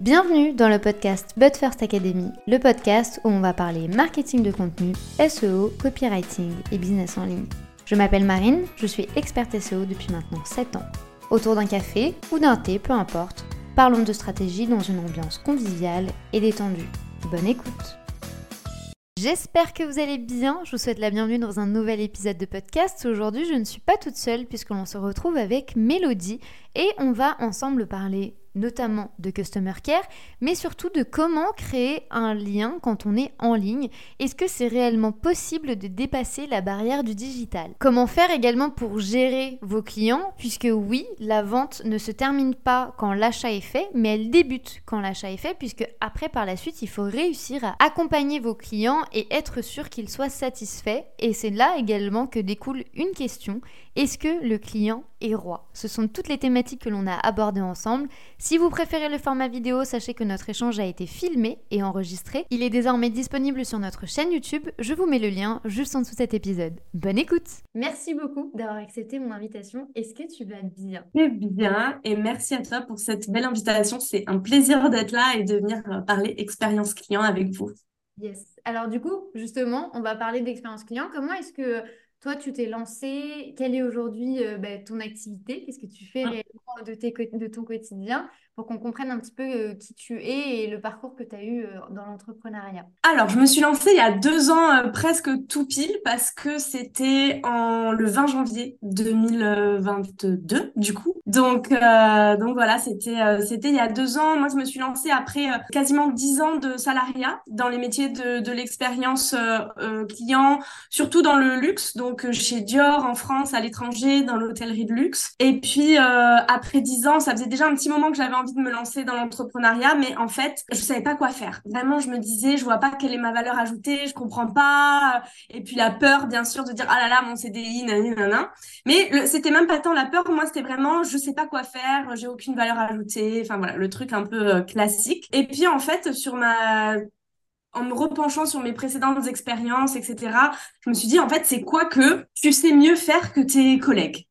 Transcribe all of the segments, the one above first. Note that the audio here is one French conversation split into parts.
Bienvenue dans le podcast But First Academy, le podcast où on va parler marketing de contenu, SEO, copywriting et business en ligne. Je m'appelle Marine, je suis experte SEO depuis maintenant 7 ans. Autour d'un café ou d'un thé, peu importe, parlons de stratégie dans une ambiance conviviale et détendue. Bonne écoute J'espère que vous allez bien, je vous souhaite la bienvenue dans un nouvel épisode de podcast. Aujourd'hui je ne suis pas toute seule puisque l'on se retrouve avec Mélodie et on va ensemble parler notamment de Customer Care, mais surtout de comment créer un lien quand on est en ligne. Est-ce que c'est réellement possible de dépasser la barrière du digital? Comment faire également pour gérer vos clients, puisque oui, la vente ne se termine pas quand l'achat est fait, mais elle débute quand l'achat est fait, puisque après, par la suite, il faut réussir à accompagner vos clients et être sûr qu'ils soient satisfaits. Et c'est là également que découle une question. Est-ce que le client est roi? Ce sont toutes les thématiques que l'on a abordées ensemble. Si vous préférez le format vidéo, sachez que notre échange a été filmé et enregistré. Il est désormais disponible sur notre chaîne YouTube. Je vous mets le lien juste en dessous de cet épisode. Bonne écoute Merci beaucoup d'avoir accepté mon invitation. Est-ce que tu vas bien? Très bien et merci à toi pour cette belle invitation. C'est un plaisir d'être là et de venir euh, parler expérience client avec vous. Yes. Alors du coup, justement, on va parler d'expérience client. Comment est-ce que toi, tu t'es lancé. Quelle est aujourd'hui euh, bah, ton activité? Qu'est-ce que tu fais ah. De, ton quotidien pour qu'on comprenne un petit peu euh, qui tu es et le parcours que tu as eu euh, dans l'entrepreneuriat Alors, je me suis lancée il y a deux ans, presque tout pile, parce que c'était en le 20 janvier 2022, du coup. Donc, donc voilà, c'était c'était il y a deux ans. Moi, je me suis lancée après quasiment dix ans de salariat dans les métiers de, de l'expérience client, surtout dans le luxe. Donc, euh, chez Dior en France, à l'étranger, dans l'hôtellerie de luxe. Et puis euh, après dix ans, ça faisait déjà un petit moment que j'avais envie de me lancer dans l'entrepreneuriat, mais en fait, je savais pas quoi faire. Vraiment, je me disais, je vois pas quelle est ma valeur ajoutée, je comprends pas. Et puis la peur, bien sûr, de dire ah là là, mon CDI, nanana. Mais c'était même pas tant la peur. Moi, c'était vraiment, je sais pas quoi faire, j'ai aucune valeur ajoutée. Enfin voilà, le truc un peu euh, classique. Et puis en fait, sur ma en me repenchant sur mes précédentes expériences, etc., je me suis dit, en fait, c'est quoi que tu sais mieux faire que tes collègues?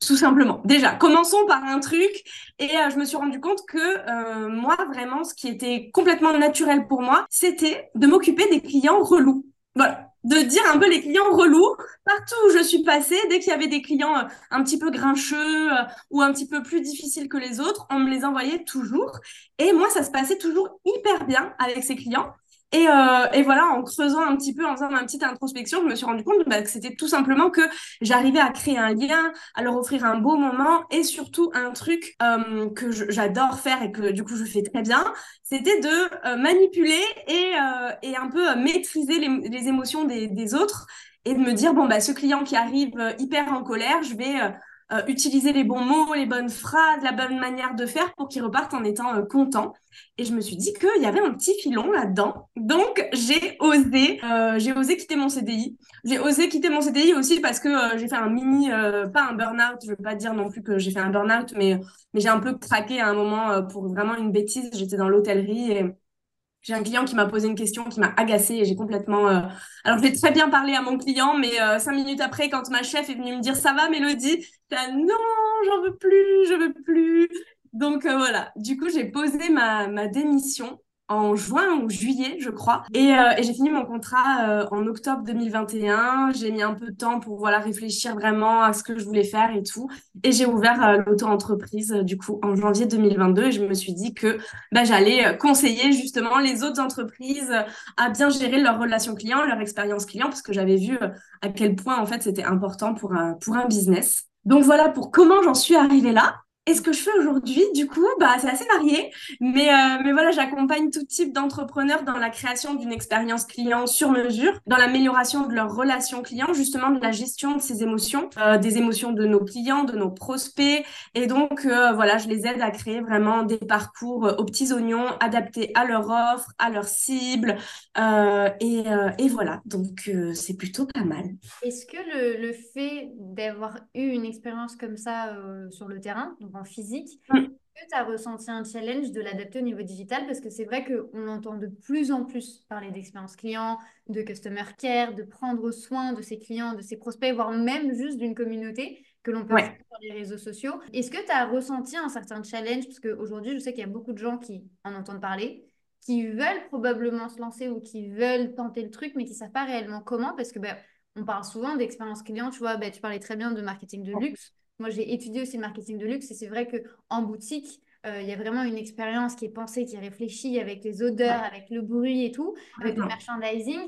Tout simplement. Déjà, commençons par un truc et euh, je me suis rendu compte que euh, moi, vraiment, ce qui était complètement naturel pour moi, c'était de m'occuper des clients relous. Voilà, de dire un peu les clients relous partout où je suis passée. Dès qu'il y avait des clients euh, un petit peu grincheux ou un petit peu plus difficiles que les autres, on me les envoyait toujours. Et moi, ça se passait toujours hyper bien avec ces clients. Et, euh, et, voilà, en creusant un petit peu, en faisant ma petite introspection, je me suis rendu compte bah, que c'était tout simplement que j'arrivais à créer un lien, à leur offrir un beau moment et surtout un truc euh, que j'adore faire et que du coup je fais très bien, c'était de euh, manipuler et, euh, et, un peu maîtriser les, les émotions des, des, autres et de me dire, bon, bah, ce client qui arrive euh, hyper en colère, je vais euh, utiliser les bons mots, les bonnes phrases, la bonne manière de faire pour qu'ils repartent en étant euh, contents. Et je me suis dit qu'il y avait un petit filon là-dedans. Donc, j'ai osé, euh, j'ai osé quitter mon CDI. J'ai osé quitter mon CDI aussi parce que j'ai fait un mini, pas un burn-out, je veux pas dire non plus que j'ai fait un burn-out, mais, mais j'ai un peu craqué à un moment pour vraiment une bêtise. J'étais dans l'hôtellerie et j'ai un client qui m'a posé une question qui m'a agacée et j'ai complètement. Euh, alors, je vais très bien parler à mon client, mais euh, cinq minutes après, quand ma chef est venue me dire ça va, Mélodie, j'ai non, j'en veux plus, je veux plus. Donc euh, voilà. Du coup, j'ai posé ma, ma démission en juin ou juillet, je crois. Et, euh, et j'ai fini mon contrat euh, en octobre 2021. J'ai mis un peu de temps pour voilà réfléchir vraiment à ce que je voulais faire et tout. Et j'ai ouvert euh, l'auto-entreprise du coup en janvier 2022. Et je me suis dit que bah, j'allais conseiller justement les autres entreprises à bien gérer leur relation client, leur expérience client, parce que j'avais vu à quel point en fait c'était important pour un, pour un business. Donc voilà pour comment j'en suis arrivée là. Et ce que je fais aujourd'hui, du coup, bah, c'est assez varié. Mais, euh, mais voilà, j'accompagne tout type d'entrepreneurs dans la création d'une expérience client sur mesure, dans l'amélioration de leur relation client, justement de la gestion de ces émotions, euh, des émotions de nos clients, de nos prospects. Et donc, euh, voilà, je les aide à créer vraiment des parcours aux petits oignons, adaptés à leur offre, à leur cible. Et, voilà, donc c'est plutôt pas mal. Est-ce que le, le fait d'avoir eu une expérience comme ça sur le terrain, en physique. Mm. Est-ce que tu as ressenti un challenge de l'adapter au niveau digital? Parce que c'est vrai qu'on entend de plus en plus parler d'expérience client, de customer care, de prendre soin de ses clients, de ses prospects, voire même juste d'une communauté. que l'on peut faire sur les réseaux sociaux. Est-ce que tu as ressenti un certain challenge? Parce qu'aujourd'hui, je sais qu'il y a beaucoup de gens qui en entendent parler, qui veulent probablement se lancer ou qui veulent tenter le truc, mais qui ne savent pas réellement comment, parce que ben, on parle souvent d'expérience client, tu vois, ben, tu parlais très bien de marketing de luxe. Moi, j'ai étudié aussi le marketing de luxe et c'est vrai qu'en boutique, euh, il y a vraiment une expérience qui est pensée, qui est réfléchie avec les odeurs, avec le bruit et tout, avec le merchandising.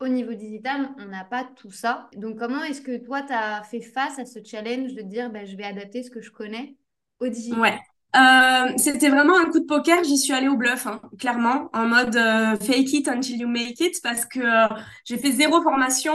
Au niveau digital, on n'a pas tout ça. Donc, comment est-ce que toi, tu as fait face à ce challenge de dire, ben, je vais adapter ce que je connais au digital? Ouais. Euh, c'était vraiment un coup de poker. J'y suis allée au bluff, hein, clairement, en mode euh, fake it until you make it, parce que j'ai fait zéro formation.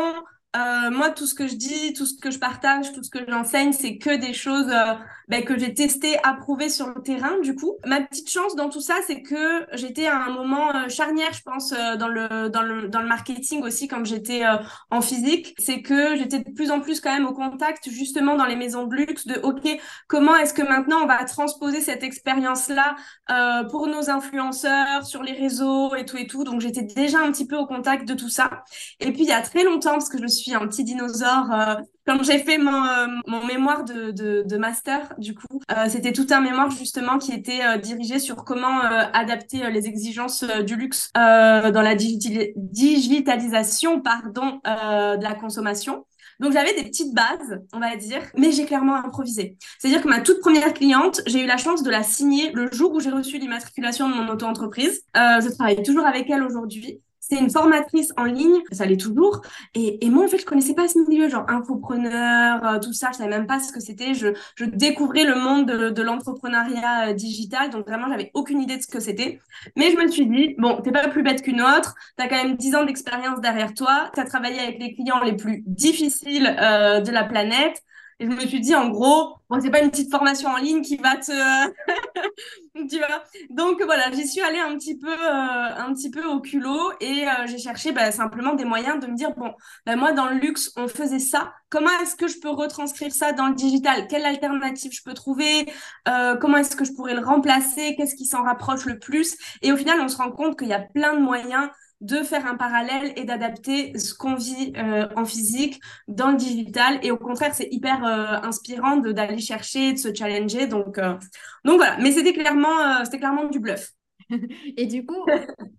Euh, moi, tout ce que je dis, tout ce que je partage, tout ce que j'enseigne, c'est que des choses euh, ben, que j'ai testées, approuvées sur le terrain. Du coup, ma petite chance dans tout ça, c'est que j'étais à un moment euh, charnière, je pense, dans le dans le dans le marketing aussi, quand j'étais en physique. C'est que j'étais de plus en plus quand même au contact, justement, dans les maisons de luxe, de OK, comment est-ce que maintenant on va transposer cette expérience-là pour nos influenceurs sur les réseaux et tout et tout. Donc j'étais déjà un petit peu au contact de tout ça. Et puis il y a très longtemps, parce que je suis un petit dinosaure. Euh, comme j'ai fait mon, euh, mon mémoire de, de, master, du coup, euh, c'était tout un mémoire justement qui était dirigé sur comment adapter les exigences du luxe dans la digitalisation pardon, de la consommation. Donc j'avais des petites bases, on va dire, mais j'ai clairement improvisé. C'est-à-dire que ma toute première cliente, j'ai eu la chance de la signer le jour où j'ai reçu l'immatriculation de mon auto-entreprise. je travaille toujours avec elle aujourd'hui c'est une formatrice en ligne, ça l'est toujours. Et, et, moi, en fait, je connaissais pas ce milieu, genre infopreneur, euh, tout ça, je savais même pas ce que c'était. Je, je découvrais le monde de, l'entrepreneuriat euh, digital, donc vraiment, j'avais aucune idée de ce que c'était. Mais je me suis dit, bon, t'es pas plus bête qu'une autre, tu as quand même 10 ans d'expérience derrière toi, tu as travaillé avec les clients les plus difficiles euh, de la planète. Et je me suis dit, en gros, bon, c'est pas une petite formation en ligne qui va te, tu vois? Donc voilà, j'y suis allée un petit peu, euh, un petit peu au culot et euh, j'ai cherché bah, simplement des moyens de me dire bon, bah, moi dans le luxe on faisait ça. Comment est-ce que je peux retranscrire ça dans le digital? Quelle alternative je peux trouver? Euh, Comment est-ce que je pourrais le remplacer? Qu'est-ce qui s'en rapproche le plus? Et au final, on se rend compte qu'il y a plein de moyens de faire un parallèle et d'adapter ce qu'on vit euh, en physique dans le digital. Et au contraire, c'est hyper euh, inspirant d'aller chercher, de se challenger. Donc, euh, donc voilà. Mais c'était clairement, c'était clairement du bluff. et du coup,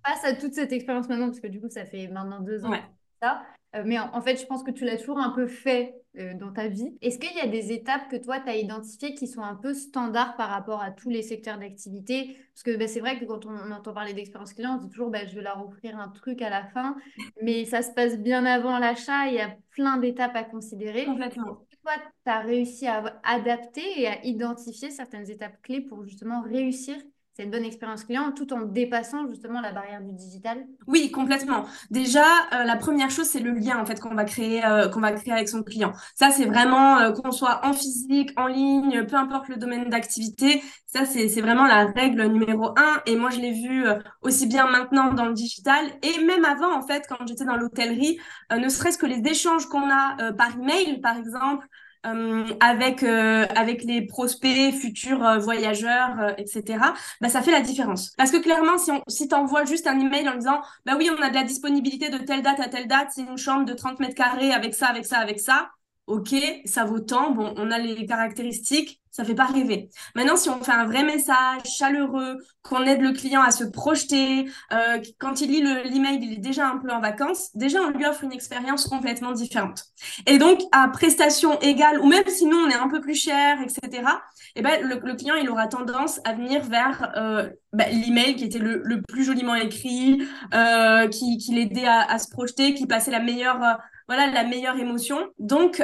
face à toute cette expérience maintenant, parce que du coup, ça fait maintenant deux ans, ça, mais en, fait, je pense que tu l'as toujours un peu fait euh, dans ta vie. Est-ce qu'il y a des étapes que toi, tu as identifiées qui sont un peu standards par rapport à tous les secteurs d'activité? Parce que bah, c'est vrai que quand on, entend parler d'expérience client, on dit toujours bah, je vais leur offrir un truc à la fin, mais ça se passe bien avant l'achat, il y a plein d'étapes à considérer. Complètement. Toi, tu as réussi à adapter et à identifier certaines étapes clés pour justement réussir c'est une bonne expérience client tout en dépassant justement la barrière du digital Oui, complètement. Déjà, euh, la première chose, c'est le lien en fait qu'on va créer, euh, va créer avec son client. Ça, c'est vraiment euh, qu'on soit en physique, en ligne, peu importe le domaine d'activité. Ça, c'est vraiment la règle numéro un. Et moi, je l'ai vu aussi bien maintenant dans le digital et même avant en fait quand j'étais dans l'hôtellerie, ne serait-ce que les échanges qu'on a par email, par exemple. Euh, avec euh, avec les prospects futurs euh, voyageurs etc bah ça fait la différence. Parce que clairement si on si t'envoies juste un email en disant bah oui on a de la disponibilité de telle date à telle date c'est une chambre de 30 mètres carrés avec ça avec ça avec ça ok, ça vaut tant, bon, on a les caractéristiques, ça fait pas rêver. Maintenant, si on fait un vrai message chaleureux, qu'on aide le client à se projeter, euh, quand il lit l'email, il est déjà un peu en vacances, déjà on lui offre une expérience complètement différente. Et donc, à prestation égale, ou même sinon on est un peu plus cher, etc., eh ben, le, client, il aura tendance à venir vers euh, bah, l'email qui était le, plus joliment écrit, euh, qui, l'aidait à, à, se projeter, qui passait la meilleure voilà la meilleure émotion. Donc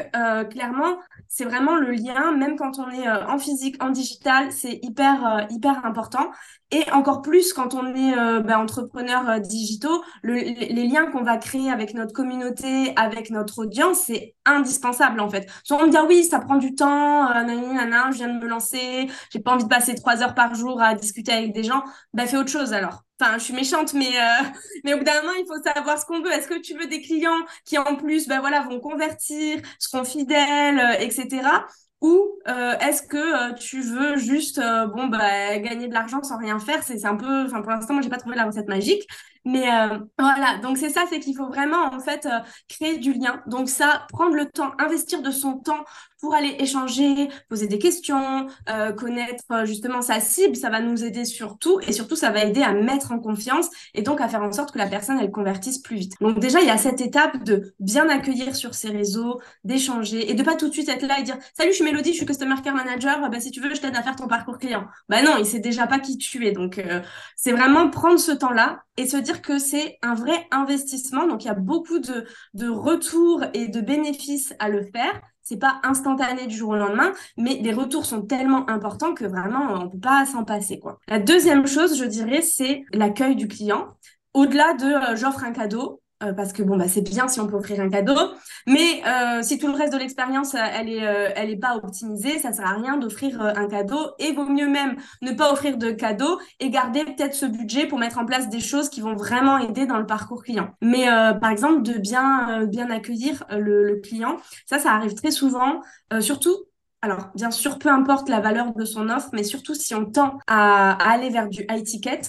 clairement, c'est vraiment le lien, même quand on est euh, en physique, en digital, c'est hyper euh, hyper important. Et encore plus quand on est ben, entrepreneur digitaux, les, liens qu'on va créer avec notre communauté, avec notre audience, c'est indispensable en fait. Soit on me dit oui, ça prend du temps, nanana, je viens de me lancer, j'ai pas envie de passer trois heures par jour à discuter avec des gens, ben fais autre chose alors. Enfin, je suis méchante, mais, euh, mais au bout d'un moment, il faut savoir ce qu'on veut. Est-ce que tu veux des clients qui, en plus, ben voilà, vont convertir, seront fidèles, euh, etc. Ou euh, est-ce que tu veux juste bon bah gagner de l'argent sans rien faire? C'est un peu, enfin pour l'instant moi j'ai pas trouvé la recette magique, mais voilà donc c'est ça, c'est qu'il faut vraiment en fait créer du lien. Donc ça, prendre le temps, investir de son temps pour aller échanger, poser des questions, euh, connaître euh, justement sa cible. Ça va nous aider surtout et surtout ça va aider à mettre en confiance et donc à faire en sorte que la personne elle convertisse plus vite. Donc déjà il y a cette étape de bien accueillir sur ses réseaux, d'échanger et de pas tout de suite être là et dire salut je suis Mélodie, je suis customer care manager, bah, si tu veux je t'aide à faire ton parcours client. Bah non, il sait déjà pas qui tu es. Donc euh, c'est vraiment prendre ce temps-là et se dire que c'est un vrai investissement. Donc il y a beaucoup de, retours et de bénéfices à le faire c'est pas instantané du jour au lendemain, mais les retours sont tellement importants que vraiment on peut pas s'en passer quoi. La deuxième chose, je dirais, c'est l'accueil du client. Au-delà de euh, j'offre un cadeau, euh, parce que bon bah c'est bien si on peut offrir un cadeau, mais euh, si tout le reste de l'expérience euh, elle est elle est pas optimisée, ça sert à rien d'offrir un cadeau et vaut mieux même ne pas offrir de cadeau et garder peut-être ce budget pour mettre en place des choses qui vont vraiment aider dans le parcours client. Mais par exemple de bien bien accueillir le, client, ça ça arrive très souvent, surtout alors, bien sûr, peu importe la valeur de son offre, mais surtout si on tend à, aller vers du high ticket,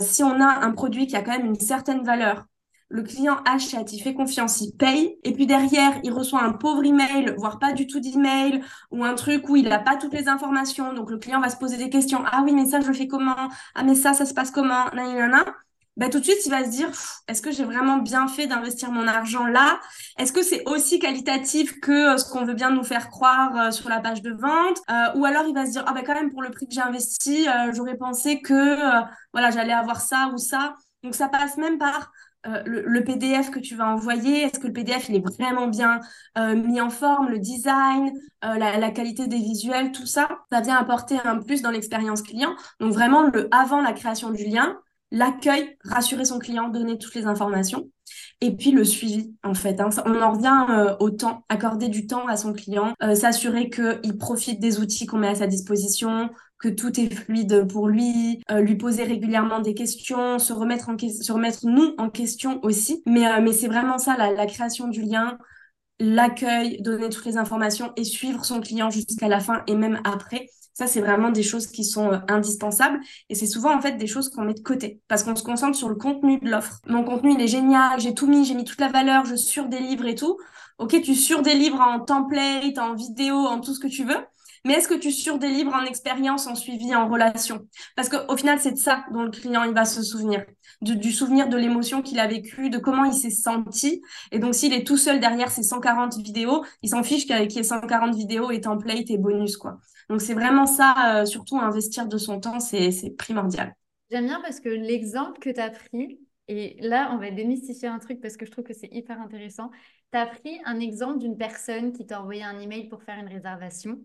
si on a un produit qui a quand même une certaine valeur, le client achète, il fait confiance, il paye, et puis derrière, il reçoit un pauvre email, voire pas du tout d'email, ou un truc où il n'a pas toutes les informations. Donc le client va se poser des questions. Ah oui, mais ça, je le fais comment? Ah mais ça, ça se passe comment? Nanana. Ben, tout de suite, il va se dire, est-ce que j'ai vraiment bien fait d'investir mon argent là? Est-ce que c'est aussi qualitatif que euh, ce qu'on veut bien nous faire croire euh, sur la page de vente? Euh, Ou alors il va se dire, ah ben quand même, pour le prix que j'ai investi, j'aurais pensé que voilà, j'allais avoir ça ou ça. Donc ça passe même par euh, le, PDF que tu vas envoyer, est-ce que le PDF il est vraiment bien euh, mis en forme, le design, euh, la, qualité des visuels, tout ça, ça vient apporter un plus dans l'expérience client. Donc vraiment le avant la création du lien, l'accueil, rassurer son client, donner toutes les informations. Et puis le suivi, en fait. Hein. On en revient au temps, accorder du temps à son client, s'assurer qu'il profite des outils qu'on met à sa disposition, que tout est fluide pour lui, euh, lui poser régulièrement des questions, se remettre, en se remettre nous en question aussi. Mais, euh, mais c'est vraiment ça, la création du lien, l'accueil, donner toutes les informations et suivre son client jusqu'à la fin et même après. Ça, c'est vraiment des choses qui sont euh, indispensables. Et c'est souvent, en fait, des choses qu'on met de côté parce qu'on se concentre sur le contenu de l'offre. Mon contenu, il est génial, j'ai tout mis, j'ai mis toute la valeur, je surdélivre et tout. Ok, tu surdélivres en template, en vidéo, en tout ce que tu veux mais est-ce que tu surdélivres en expérience, en suivi, en relation? Parce qu'au final, c'est de ça dont le client il va se souvenir, du souvenir de l'émotion qu'il a vécue, de comment il s'est senti. Et donc, s'il est tout seul derrière ses 140 vidéos, il s'en fiche qu'il y ait 140 vidéos et templates et bonus, quoi. Donc, c'est vraiment ça, euh, surtout investir de son temps, c'est primordial. J'aime bien parce que l'exemple que tu as pris, et là, on va démystifier un truc parce que je trouve que c'est hyper intéressant. Tu as pris un exemple d'une personne qui t'a envoyé un email pour faire une réservation.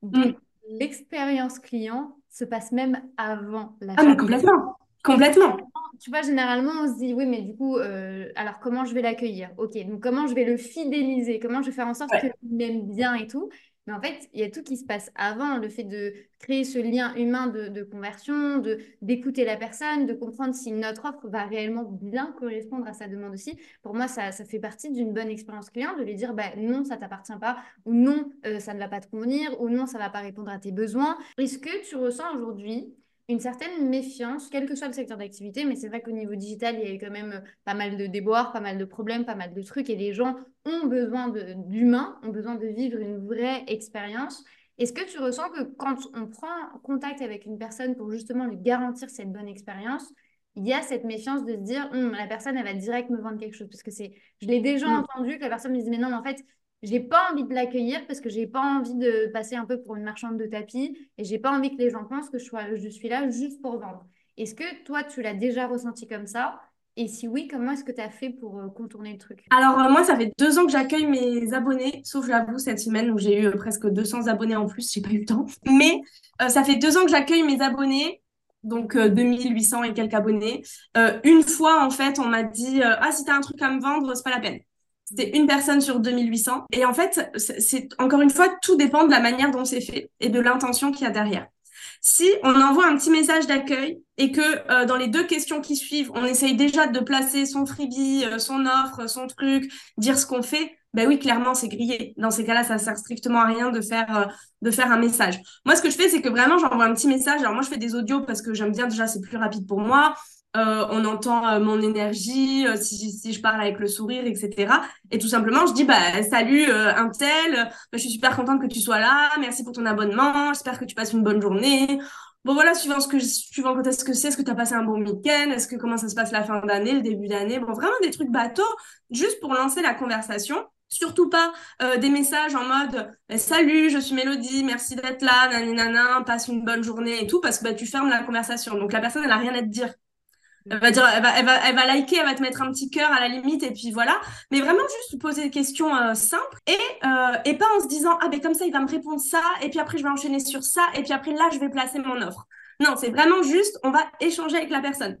Donc, mm. l'expérience client se passe même avant la Ah, mais complètement. Complètement. Tu vois, généralement, on se dit, oui, mais du coup, euh, alors comment je vais l'accueillir? Ok, donc comment je vais le fidéliser? Comment je vais faire en sorte qu'il m'aime bien et tout? Mais en fait, il y a tout qui se passe avant, le fait de créer ce lien humain de, conversion, de d'écouter la personne, de comprendre si notre offre va réellement bien correspondre à sa demande aussi. Pour moi, ça, ça fait partie d'une bonne expérience client de lui dire bah, non, ça t'appartient pas, ou non, euh, ça ne va pas te convenir, ou non, ça va pas répondre à tes besoins. Est-ce que tu ressens aujourd'hui une certaine méfiance, quel que soit le secteur d'activité, mais c'est vrai qu'au niveau digital, il y a eu quand même euh, pas mal de déboires, pas mal de problèmes, pas mal de trucs, et les gens ont besoin d'humains, ont besoin de vivre une vraie expérience. Est-ce que tu ressens que quand on prend contact avec une personne pour justement lui garantir cette bonne expérience, il y a cette méfiance de se dire, hum, la personne, elle va direct me vendre quelque chose? Parce que c'est, je l'ai déjà mmh. entendu que la personne me dit, mais non, en fait, j'ai pas envie de l'accueillir parce que j'ai pas envie de passer un peu pour une marchande de tapis et j'ai pas envie que les gens pensent que je, suis là juste pour vendre. Est-ce que toi, tu l'as déjà ressenti comme ça? Et si oui, comment est-ce que tu as fait pour euh, contourner le truc? Alors, euh, moi, ça fait deux ans que j'accueille mes abonnés, sauf j'avoue, cette semaine où j'ai eu euh, presque 200 abonnés en plus, j'ai pas eu le temps. Mais ça fait deux ans que j'accueille mes abonnés, donc 2800 et quelques abonnés. une fois, en fait, on m'a dit Ah, si tu as un truc à me vendre, c'est pas la peine. C'était une personne sur 2800. Et en fait, c'est encore une fois, tout dépend de la manière dont c'est fait et de l'intention qu'il y a derrière. Si on envoie un petit message d'accueil et que euh, dans les deux questions qui suivent, on essaye déjà de placer son freebie, euh, son offre, son truc, dire ce qu'on fait, ben oui, clairement, c'est grillé. Dans ces cas-là, ça sert strictement à rien de faire, euh, de faire un message. Moi, ce que je fais, c'est que vraiment, j'envoie un petit message. Alors moi, je fais des audios parce que j'aime bien déjà, c'est plus rapide pour moi. Euh, on entend euh, mon énergie, euh, si, si, je parle avec le sourire, etc. Et tout simplement, je dis bah salut un tel, bah, je suis super contente que tu sois là, merci pour ton abonnement, j'espère que tu passes une bonne journée. Bon voilà, suivant ce que suivant quand est-ce que c'est, est-ce que tu as passé un bon week-end, est-ce que comment ça se passe la fin d'année, le début d'année, bon vraiment des trucs bateaux, juste pour lancer la conversation. Surtout pas des messages en mode bah, salut, je suis Mélodie, merci d'être là, nana, passe une bonne journée et tout, parce que bah, tu fermes la conversation. Donc la personne, elle a rien à te dire. Elle va dire, elle va, elle va, liker, elle va te mettre un petit cœur à la limite, et puis voilà. Mais vraiment juste poser des questions euh, simples et, euh, et pas en se disant, ah ben comme ça, il va me répondre ça, et puis après, je vais enchaîner sur ça, et puis après, là, je vais placer mon offre. Non, c'est vraiment juste, on va échanger avec la personne.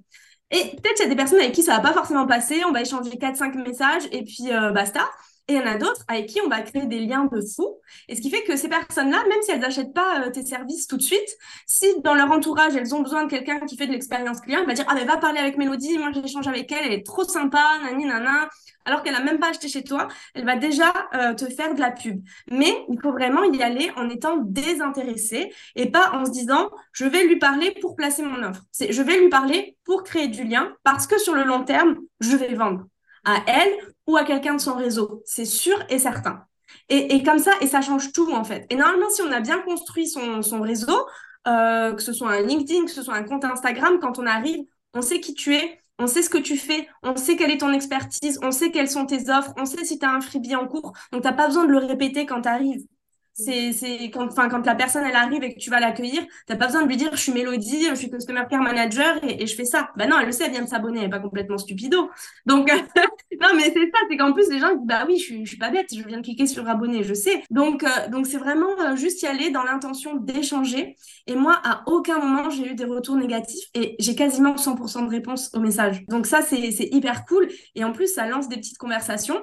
Et peut-être qu'il y a des personnes avec qui ça va pas forcément passer, on va échanger 4-5 messages, et puis euh, basta. Et il y en a d'autres avec qui on va créer des liens de fou. Et ce qui fait que ces personnes-là, même si elles n'achètent pas euh, tes services tout de suite, si dans leur entourage, elles ont besoin de quelqu'un qui fait de l'expérience client, elle va dire, ah ben va parler avec Mélodie, moi j'échange avec elle, elle est trop sympa, nani nana. Alors qu'elle n'a même pas acheté chez toi, elle va déjà euh, te faire de la pub. Mais il faut vraiment y aller en étant désintéressé et pas en se disant, je vais lui parler pour placer mon offre. Je vais lui parler pour créer du lien parce que sur le long terme, je vais vendre à elle ou à quelqu'un de son réseau. C'est sûr et certain. Et, et, comme ça, et ça change tout en fait. Et normalement, si on a bien construit son, son réseau, euh, que ce soit un LinkedIn, que ce soit un compte Instagram, quand on arrive, on sait qui tu es, on sait ce que tu fais, on sait quelle est ton expertise, on sait quelles sont tes offres, on sait si tu as un freebie en cours. Donc, tu n'as pas besoin de le répéter quand tu arrives. C'est, c'est quand, enfin, quand la personne elle arrive et que tu vas l'accueillir, t'as pas besoin de lui dire je suis Mélodie, je suis customer care manager et, je fais ça. Ben non, elle le sait, elle vient de s'abonner, elle est pas complètement stupido. Donc non, mais c'est ça, c'est qu'en plus les gens bah oui, je suis, je suis pas bête, je viens de cliquer sur abonner, je sais. Donc euh, donc c'est vraiment euh, juste y aller dans l'intention d'échanger. Et moi, à aucun moment j'ai eu des retours négatifs et j'ai quasiment 100% de réponses aux messages. Donc ça c'est c'est hyper cool et en plus ça lance des petites conversations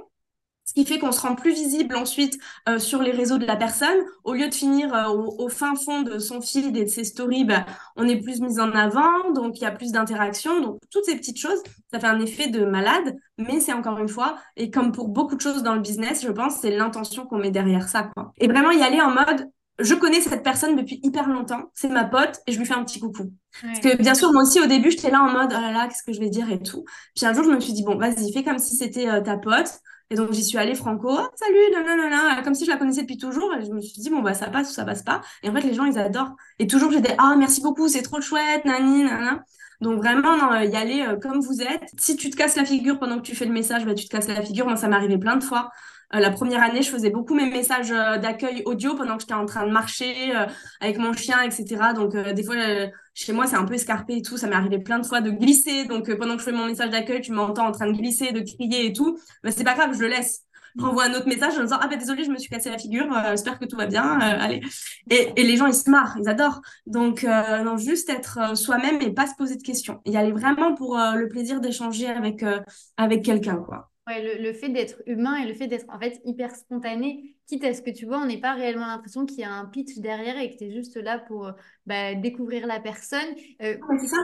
ce qui fait qu'on se rend plus visible ensuite euh, sur les réseaux de la personne. Au lieu de finir euh, au, fin fond de son feed et de ses stories, bah, on est plus mis en avant, donc il y a plus d'interaction. Donc toutes ces petites choses, ça fait un effet de malade, mais c'est encore une fois, et comme pour beaucoup de choses dans le business, je pense, c'est l'intention qu'on met derrière ça. Quoi. Et vraiment y aller en mode, je connais cette personne depuis hyper longtemps, c'est ma pote, et je lui fais un petit coucou. Parce que bien sûr, moi aussi, au début, j'étais là en mode, oh là là, qu'est-ce que je vais dire et tout. Puis un jour, je me suis dit, bon, vas-y, fais comme si c'était euh, ta pote. Et donc, j'y suis allée franco, oh, salut, nanana, comme si je la connaissais depuis toujours. Je me suis dit, bon, bah, ça passe ou ça passe pas. Et en fait, les gens, ils adorent. Et toujours, j'étais, ah, merci beaucoup, c'est trop chouette, nani, nanana. Donc, vraiment, y aller euh, comme vous êtes. Si tu te casses la figure pendant que tu fais le message, bah, tu te casses la figure. Moi, ça m'est arrivé plein de fois. Euh, la première année, je faisais beaucoup mes messages euh, d'accueil audio pendant que j'étais en train de marcher avec mon chien, etc. Donc, des fois, chez moi, c'est un peu escarpé et tout. Ça m'est arrivé plein de fois de glisser. Donc, euh, pendant que je fais mon message d'accueil, tu m'entends en train de glisser, de crier et tout. Mais c'est pas grave, je le laisse. Je renvoie un autre message en disant Ah, ben désolé, je me suis cassé la figure. Euh, j'espère que tout va bien. Euh, allez. Et, et, les gens, ils se marrent, ils adorent. Donc, non, juste être soi-même et pas se poser de questions. Y aller vraiment pour le plaisir d'échanger avec, avec quelqu'un, quoi. Ouais, le, le, fait d'être humain et le fait d'être en fait hyper spontané, quitte à ce que tu vois, on n'est pas réellement l'impression qu'il y a un pitch derrière et que tu es juste là pour bah, découvrir la personne. Euh, ça.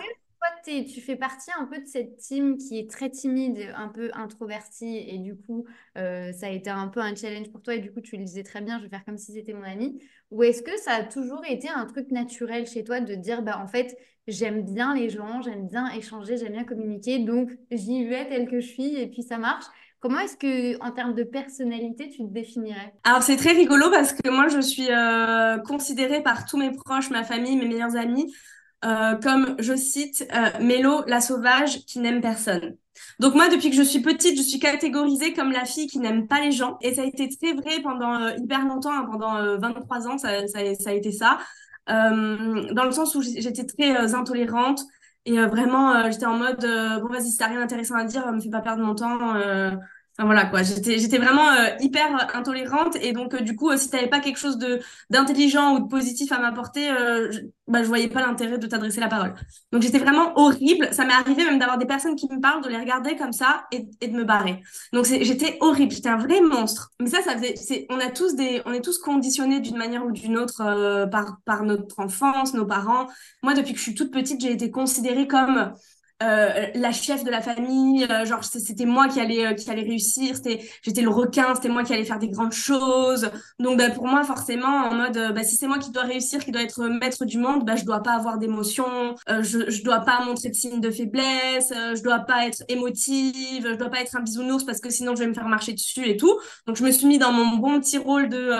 Toi, tu fais partie un peu de cette team qui est très timide, un peu introvertie, et du coup, euh, ça a été un peu un challenge pour toi, et du coup, tu le disais très bien, je vais faire comme si c'était mon ami. Ou est-ce que ça a toujours été un truc naturel chez toi de dire, bah, en fait, j'aime bien les gens, j'aime bien échanger, j'aime bien communiquer, donc j'y vais tel que je suis, et puis ça marche? Comment est-ce que, en termes de personnalité, tu te définirais? Alors, c'est très rigolo parce que moi, je suis euh, considérée par tous mes proches, ma famille, mes meilleurs amis, euh, comme, je cite, euh, Mélo, la sauvage qui n'aime personne. Donc moi, depuis que je suis petite, je suis catégorisée comme la fille qui n'aime pas les gens. Et ça a été très vrai pendant euh, hyper longtemps, hein, pendant 23 ans, ça, ça, ça, a été ça. dans le sens où j'étais très intolérante. Et vraiment, j'étais en mode, bon, vas-y, si t'as rien d'intéressant à dire, me fais pas perdre mon temps. Enfin, voilà quoi, j'étais vraiment euh, hyper intolérante et donc euh, du coup euh, si tu n'avais pas quelque chose de d'intelligent ou de positif à m'apporter, je, bah je voyais pas l'intérêt de t'adresser la parole. Donc j'étais vraiment horrible. Ça m'est arrivé même d'avoir des personnes qui me parlent, de les regarder comme ça et, et de me barrer. Donc j'étais horrible, j'étais un vrai monstre. Mais ça, ça faisait, c'est, on a tous des, on est tous conditionnés d'une manière ou d'une autre par par notre enfance, nos parents. Moi depuis que je suis toute petite, j'ai été considérée comme euh, la chef de la famille, euh, genre c'était moi qui allais euh, qui allait réussir, c'était j'étais le requin, c'était moi qui allais faire des grandes choses. Donc bah, pour moi forcément en mode bah, si c'est moi qui dois réussir, qui dois être maître du monde, bah je dois pas avoir d'émotions, je je dois pas montrer de signes de faiblesse, je dois pas être émotive, je dois pas être un bisounours parce que sinon je vais me faire marcher dessus et tout. Donc je me suis mis dans mon bon petit rôle de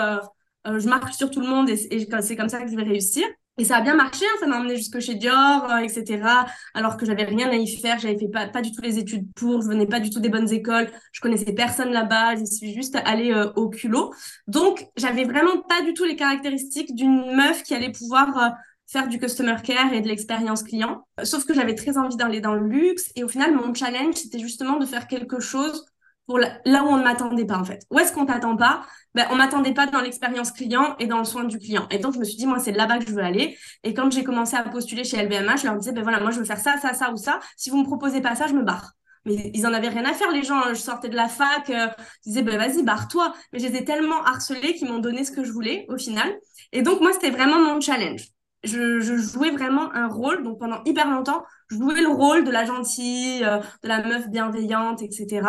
je marche sur tout le monde et c'est comme ça que je vais réussir. Et ça a bien marché, hein, ça m'a emmené jusque chez Dior, euh, etc. Alors que j'avais rien à y faire, j'avais fait pas, pas du tout les études pour, je venais pas du tout des bonnes écoles, je connaissais personne là-bas, je suis juste allée euh, au culot. Donc, j'avais vraiment pas du tout les caractéristiques d'une meuf qui allait pouvoir euh, faire du customer care et de l'expérience client. Sauf que j'avais très envie d'aller dans le luxe et au final, mon challenge, c'était justement de faire quelque chose pour là où on ne m'attendait pas en fait. Où est-ce qu'on t'attend pas? Ben, On m'attendait pas dans l'expérience client et dans le soin du client. Et donc je me suis dit moi c'est là-bas que je veux aller. Et quand j'ai commencé à postuler chez LVMH, je leur disais ben voilà moi je veux faire ça ça ça ou ça. Si vous me proposez pas ça, je me barre. Mais ils en avaient rien à faire les gens. Je sortais de la fac, euh, ils disaient ben vas-y barre-toi. Mais je ai tellement harcelés qu'ils m'ont donné ce que je voulais au final. Et donc moi c'était vraiment mon challenge. Je, je, jouais vraiment un rôle. Donc pendant hyper longtemps, je jouais le rôle de la gentille, euh, de la meuf bienveillante, etc.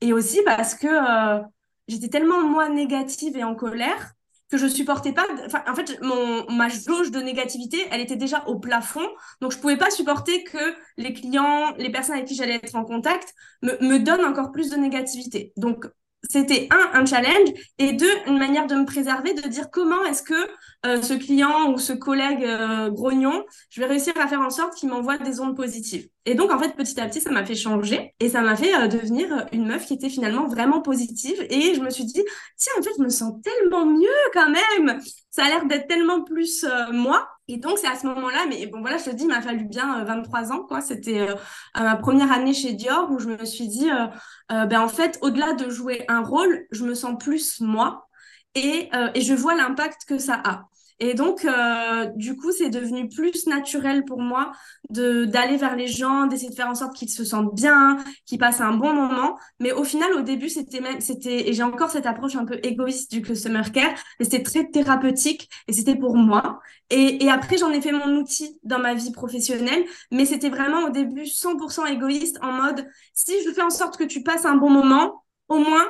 Et aussi parce que euh, j'étais tellement, moi, négative et en colère que je supportais pas. En fait, mon, ma jauge de négativité, elle était déjà au plafond. Donc, je pouvais pas supporter que les clients, les personnes avec qui j'allais être en contact me, me donnent encore plus de négativité. Donc, c'était un, un challenge et deux, une manière de me préserver, de dire comment est-ce que euh, ce client ou ce collègue euh, grognon, je vais réussir à faire en sorte qu'il m'envoie des ondes positives. Et donc, en fait, petit à petit, ça m'a fait changer et ça m'a fait euh, devenir une meuf qui était finalement vraiment positive. Et je me suis dit, tiens, en fait, je me sens tellement mieux quand même. Ça a l'air d'être tellement plus moi. Et donc, c'est à ce moment-là, mais bon, voilà, je te dis, il m'a fallu bien 23 ans, quoi. C'était ma première année chez Dior où je me suis dit, ben, en fait, au-delà de jouer un rôle, je me sens plus moi et, et je vois l'impact que ça a. Et donc, euh, du coup, c'est devenu plus naturel pour moi de d'aller vers les gens, d'essayer de faire en sorte qu'ils se sentent bien, qu'ils passent un bon moment. Mais au final, au début, c'était même, c'était, et j'ai encore cette approche un peu égoïste du customer care, mais c'était très thérapeutique et c'était pour moi. Et, et après, j'en ai fait mon outil dans ma vie professionnelle, mais c'était vraiment au début 100% égoïste en mode, si je fais en sorte que tu passes un bon moment, au moins,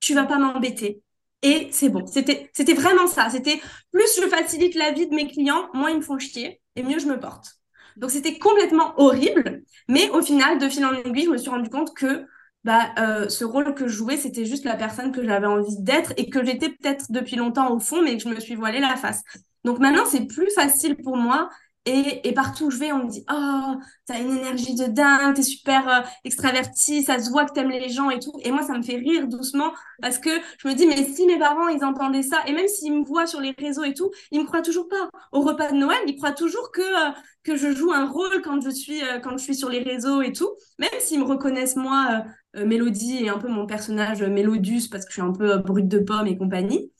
tu vas pas m'embêter. Et c'est bon. C'était, c'était vraiment ça. C'était plus je facilite la vie de mes clients, moins ils me font chier et mieux je me porte. Donc c'était complètement horrible. Mais au final, de fil en aiguille, je me suis rendu compte que bah, euh, ce rôle que je jouais, c'était juste la personne que j'avais envie d'être et que j'étais peut-être depuis longtemps au fond, mais que je me suis voilée la face. Donc maintenant, c'est plus facile pour moi et, et, partout où je vais, on me dit Oh, t'as une énergie de dingue, t'es super euh, extravertie, ça se voit que t'aimes les gens et tout. Et moi, ça me fait rire doucement parce que je me dis Mais si mes parents, ils entendaient ça, et même s'ils me voient sur les réseaux et tout, ils me croient toujours pas. Au repas de Noël, ils croient toujours que, euh, que je joue un rôle quand je, suis, euh, quand je suis sur les réseaux et tout. Même s'ils me reconnaissent, moi, Mélodie et un peu mon personnage Mélodus parce que je suis un peu brute de pomme et compagnie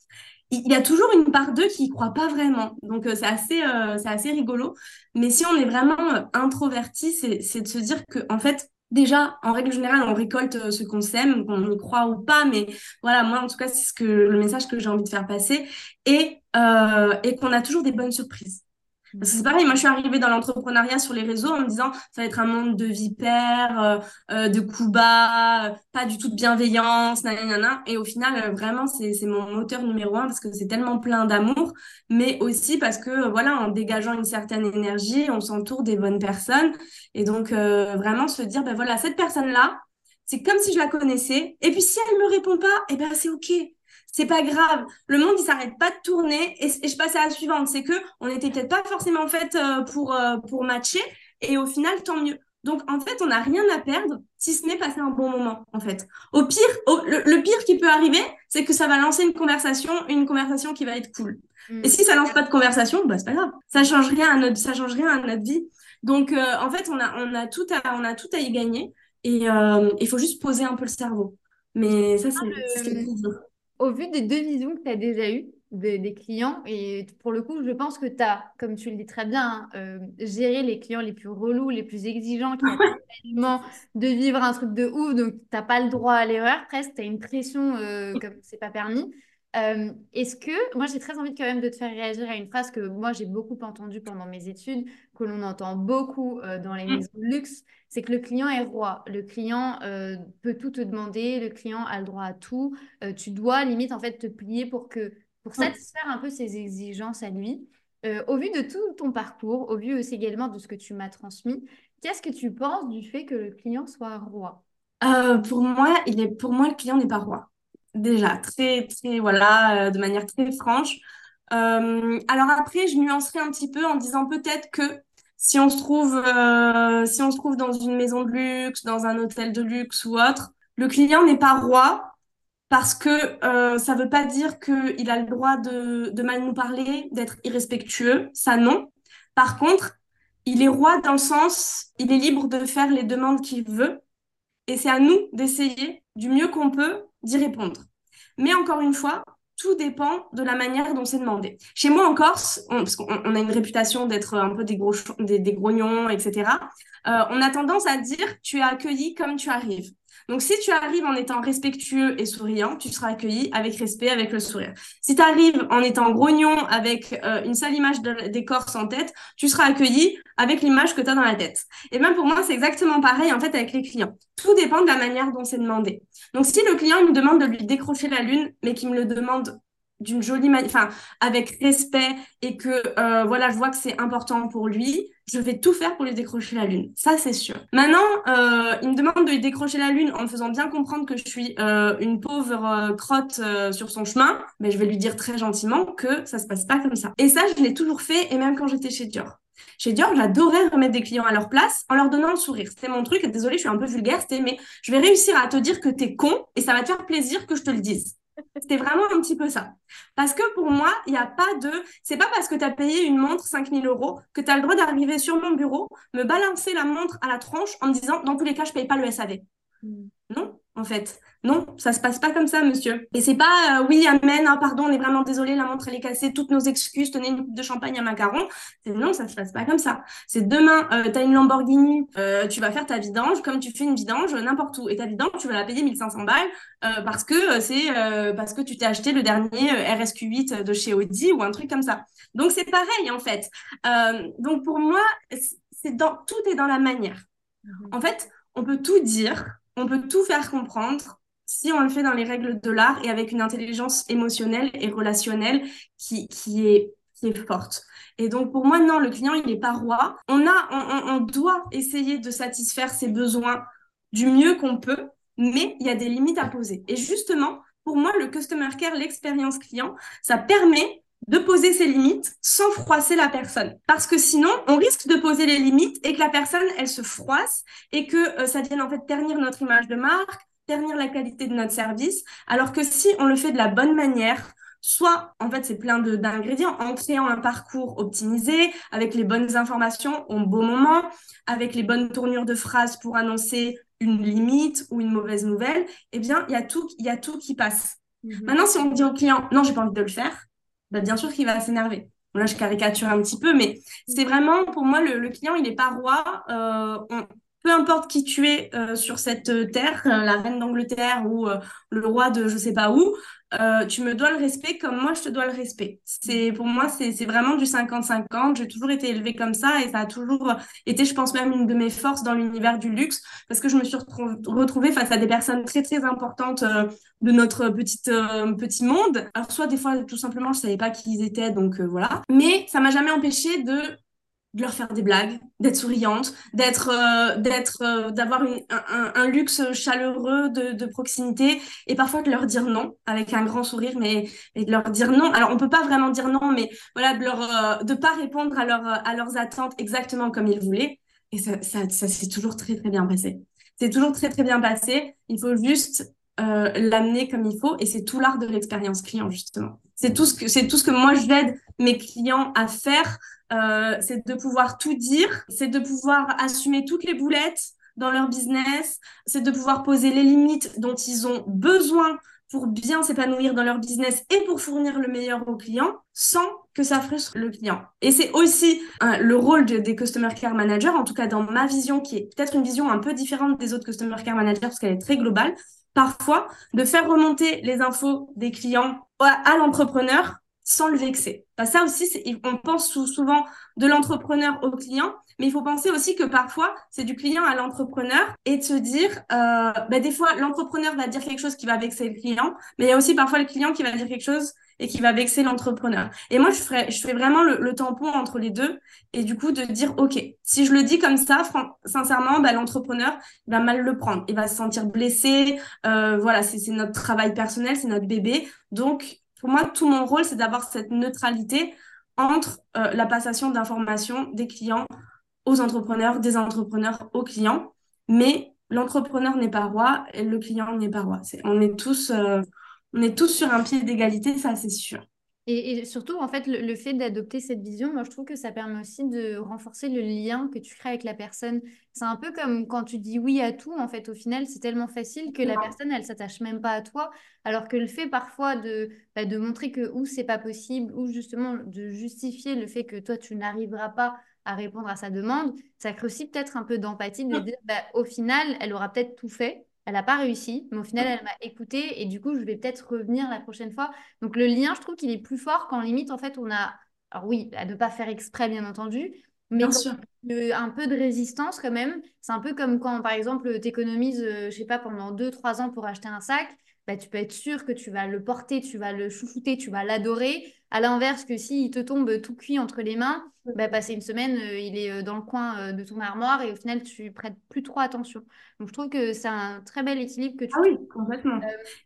il y a toujours une part d'eux qui y croient pas vraiment. Donc euh, c'est assez, euh, c'est assez rigolo. Mais si on est vraiment euh, introverti, c'est de se dire que en fait, déjà, en règle générale, on récolte ce qu'on sème, qu'on le croit ou pas. Mais voilà, moi en tout cas, c'est ce que le message que j'ai envie de faire passer et et qu'on a toujours des bonnes surprises. C'est pareil, moi je suis arrivée dans l'entrepreneuriat sur les réseaux en me disant ça va être un monde de vipères, euh, euh, de coups bas, pas du tout de bienveillance, nanana. Et au final, euh, vraiment, c'est mon moteur numéro un parce que c'est tellement plein d'amour, mais aussi parce que voilà, en dégageant une certaine énergie, on s'entoure des bonnes personnes. Et donc vraiment se dire, ben voilà, cette personne-là, c'est comme si je la connaissais. Et puis si elle me répond pas, eh ben c'est ok c'est pas grave. Le monde, il s'arrête pas de tourner. Et, je passe à la suivante. C'est que on n'était peut-être pas forcément fait euh, pour, euh, pour matcher. Et au final, tant mieux. Donc, en fait, on n'a rien à perdre si ce n'est passer un bon moment, en fait. Au pire, le, pire qui peut arriver, c'est que ça va lancer une conversation, une conversation qui va être cool. Mm. Et si ça lance pas de conversation, bah, c'est pas grave. Ça change rien à notre, ça change rien à notre vie. Donc, euh, en fait, on a, on a tout à, on a tout à y gagner. Et il faut juste poser un peu le cerveau. Mais ça, c'est ce au vu des deux visions que tu as déjà eues des, clients, et pour le coup, je pense que tu as, comme tu le dis très bien, hein, euh, géré les clients les plus relous, les plus exigeants, qui ont tellement de vivre un truc de ouf, donc tu n'as pas le droit à l'erreur, presque, tu as une pression euh, comme c'est pas permis. Euh, est-ce que, moi j'ai très envie quand même de te faire réagir à une phrase que moi j'ai beaucoup entendue pendant mes études, que l'on entend beaucoup euh, dans les mm. maisons de luxe, c'est que le client est roi. Le client euh, peut tout te demander, le client a le droit à tout. tu dois limite en fait te plier pour que pour satisfaire un peu ses exigences à lui. au vu de tout ton parcours, au vu aussi également de ce que tu m'as transmis, qu'est-ce que tu penses du fait que le client soit roi? Pour moi, il est pour moi le client n'est pas roi déjà, très, très, voilà, euh, de manière très franche. Euh, alors après, je nuancerai un petit peu en disant peut-être que si on se trouve, euh, si on se trouve dans une maison de luxe, dans un hôtel de luxe ou autre, le client n'est pas roi parce que ça ne veut pas dire qu'il a le droit de, de mal nous parler, d'être irrespectueux, ça non. Par contre, il est roi dans le sens, il est libre de faire les demandes qu'il veut, et c'est à nous d'essayer du mieux qu'on peut d'y répondre. Mais encore une fois, tout dépend de la manière dont c'est demandé. Chez moi en Corse, on, parce qu'on a une réputation d'être un peu des, gros, des, grognons, etc., euh, on a tendance à dire tu es accueilli comme tu arrives. Donc, si tu arrives en étant respectueux et souriant, tu seras accueilli avec respect, avec le sourire. Si tu arrives en étant grognon, avec euh, une seule image de, des Corses en tête, tu seras accueilli avec l'image que tu as dans la tête. Et même pour moi, c'est exactement pareil en fait avec les clients. Tout dépend de la manière dont c'est demandé. Donc, si le client me demande de lui décrocher la lune, mais qu'il me le demande d'une jolie manière, enfin, avec respect et que, euh, voilà, je vois que c'est important pour lui, je vais tout faire pour lui décrocher la lune. Ça, c'est sûr. Maintenant, euh, il me demande de lui décrocher la lune en me faisant bien comprendre que je suis euh, une pauvre crotte sur son chemin, mais je vais lui dire très gentiment que ça se passe pas comme ça. Et ça, je l'ai toujours fait, et même quand j'étais chez Dior. Chez Dior, j'adorais remettre des clients à leur place en leur donnant le sourire. C'était mon truc. Désolée, je suis un peu vulgaire, c'était mais je vais réussir à te dire que t'es con et ça va te faire plaisir que je te le dise. C'était vraiment un petit peu ça. Parce que pour moi, il n'y a pas de. C'est pas parce que tu as payé une montre 5000 euros que tu as le droit d'arriver sur mon bureau, me balancer la montre à la tronche en me disant dans tous les cas, je ne paye pas le SAV. Mm. Non, en fait. Non, ça se passe pas comme ça, monsieur. Et c'est pas euh, oui, amen, ah, pardon, on est vraiment désolé, la montre elle est cassée, toutes nos excuses, tenez une coupe de champagne à macaron. C'est non, ça se passe pas comme ça. C'est demain, euh, tu as une Lamborghini, euh, tu vas faire ta vidange comme tu fais une vidange n'importe où. Et ta vidange, tu vas la payer 1500 balles parce que c'est parce que tu t'es acheté le dernier RSQ8 de chez Audi ou un truc comme ça. Donc c'est pareil en fait. donc pour moi, c'est dans tout est dans la manière. Mhm. En fait, on peut tout dire, on peut tout faire comprendre si on le fait dans les règles de l'art et avec une intelligence émotionnelle et relationnelle qui, qui, est, forte. Et donc, pour moi, non, le client, il n'est pas roi. On, a, on, doit essayer de satisfaire ses besoins du mieux qu'on peut, mais il y a des limites à poser. Et justement, pour moi, le customer care, l'expérience client, ça permet de poser ses limites sans froisser la personne. Parce que sinon, on risque de poser les limites et que la personne, elle se froisse et que euh, ça vienne en fait ternir notre image de marque, ternir la qualité de notre service. Alors que si on le fait de la bonne manière, soit en fait c'est plein d'ingrédients en créant un parcours optimisé avec les bonnes informations au bon moment, avec les bonnes tournures de phrases pour annoncer une limite ou une mauvaise nouvelle, eh bien il y a tout il y a tout qui passe. Mhm. Maintenant si on dit au client non, j'ai pas envie de le faire, bah, bien sûr qu'il va s'énerver. Là, je caricature un petit peu, mais c'est vraiment, pour moi, le, client, il n'est pas roi. Euh, peu importe qui tu es euh, sur cette euh, terre, euh, la reine d'Angleterre ou le roi de je sais pas où, tu me dois le respect comme moi je te dois le respect. C'est pour moi c'est vraiment du 50-50. J'ai toujours été élevée comme ça et ça a toujours été, je pense même une de mes forces dans l'univers du luxe parce que je me suis retrouvée face à des personnes très très importantes de notre petite petit monde. Alors soit des fois tout simplement je savais pas qui ils étaient donc voilà, mais ça m'a jamais empêché de de leur faire des blagues, d'être souriante, d'être, euh, d'être, euh, d'avoir un, luxe chaleureux de, proximité et parfois de leur dire non avec un grand sourire, mais, de leur dire non. Alors on peut pas vraiment dire non, mais voilà de leur, euh, de pas répondre à leur, à leurs attentes exactement comme ils voulaient. Et ça, ça, ça s'est toujours très très bien passé. C'est toujours très très bien passé. Il faut juste l'amener comme il faut et c'est tout l'art de l'expérience client justement. C'est tout ce que c'est tout ce que moi je j'aide mes clients à faire euh, c'est de pouvoir tout dire, c'est de pouvoir assumer toutes les boulettes dans leur business, c'est de pouvoir poser les limites dont ils ont besoin pour bien s'épanouir dans leur business et pour fournir le meilleur aux clients sans que ça frustre le client. Et c'est aussi hein, le rôle des Customer Care Managers, en tout cas dans ma vision, qui est peut-être une vision un peu différente des autres Customer Care Managers parce qu'elle est très globale, parfois de faire remonter les infos des clients à, l'entrepreneur sans le vexer. Bah, ça aussi, on pense souvent de l'entrepreneur au client, mais il faut penser aussi que parfois, c'est du client à l'entrepreneur et de se dire, euh, bah, des fois, l'entrepreneur va dire quelque chose qui va vexer le client, mais il y a aussi parfois le client qui va dire quelque chose et qui va vexer l'entrepreneur. Et moi, je, ferais, je fais vraiment le, tampon entre les deux et du coup de dire, OK, si je le dis comme ça, sincèrement, bah, l'entrepreneur va mal le prendre. Il va se sentir blessé. Euh, voilà, c'est notre travail personnel, c'est notre bébé. Donc, pour moi, tout mon rôle, c'est d'avoir cette neutralité entre euh, la passation d'informations des clients aux entrepreneurs, des entrepreneurs aux clients. Mais l'entrepreneur n'est pas roi et le client n'est pas roi. on est tous... Euh, on est tous sur un pied d'égalité, ça c'est sûr. Et, surtout, en fait, le, fait d'adopter cette vision, moi, je trouve que ça permet aussi de renforcer le lien que tu crées avec la personne. C'est un peu comme quand tu dis oui à tout, en fait, au final, c'est tellement facile que la personne, elle s'attache même pas à toi, alors que le fait parfois de, bah, de montrer que ou c'est pas possible, ou justement de justifier le fait que toi, tu n'arriveras pas à répondre à sa demande, ça crée aussi peut-être un peu d'empathie de dire, bah, au final, elle aura peut-être tout fait, elle n'a pas réussi, mais au final, elle m'a écouté et du coup, je vais peut-être revenir la prochaine fois. Donc, le lien, je trouve qu'il est plus fort quand limite, en fait, on a. Alors, oui, à ne pas faire exprès, bien entendu, mais un peu de résistance quand même. C'est un peu comme quand, par exemple, tu économises, euh, je sais pas, pendant 2-3 ans pour acheter un sac. Bah, tu peux être sûr que tu vas le porter, tu vas le chouchouter, tu vas l'adorer. À l'inverse, que s'il te tombe tout cuit entre les mains, bah, passer une semaine, euh, il est euh, dans le coin euh, de ton armoire et au final, tu prêtes plus trop attention. Donc, je trouve que c'est un très bel équilibre que tu Ah oui, complètement.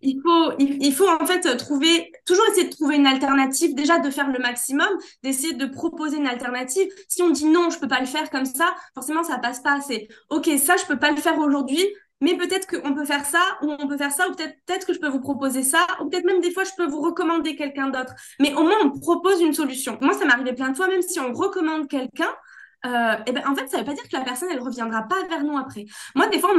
il, faut, il, faut en fait trouver, toujours essayer de trouver une alternative, déjà de faire le maximum, d'essayer de proposer une alternative. Si on dit non, je peux pas le faire comme ça, forcément, ça passe pas. C'est OK, ça, je peux pas le faire aujourd'hui, mais peut-être qu'on peut faire ça, ou on peut faire ça, ou peut-être peut que je peux vous proposer ça, ou peut-être même des fois, je peux vous recommander quelqu'un d'autre. Mais au moins, on propose une solution. Moi, ça m'est arrivé plein de fois, même si on recommande quelqu'un, euh, et ben, en fait, ça veut pas dire que la personne, elle reviendra pas vers nous après. Moi, des fois,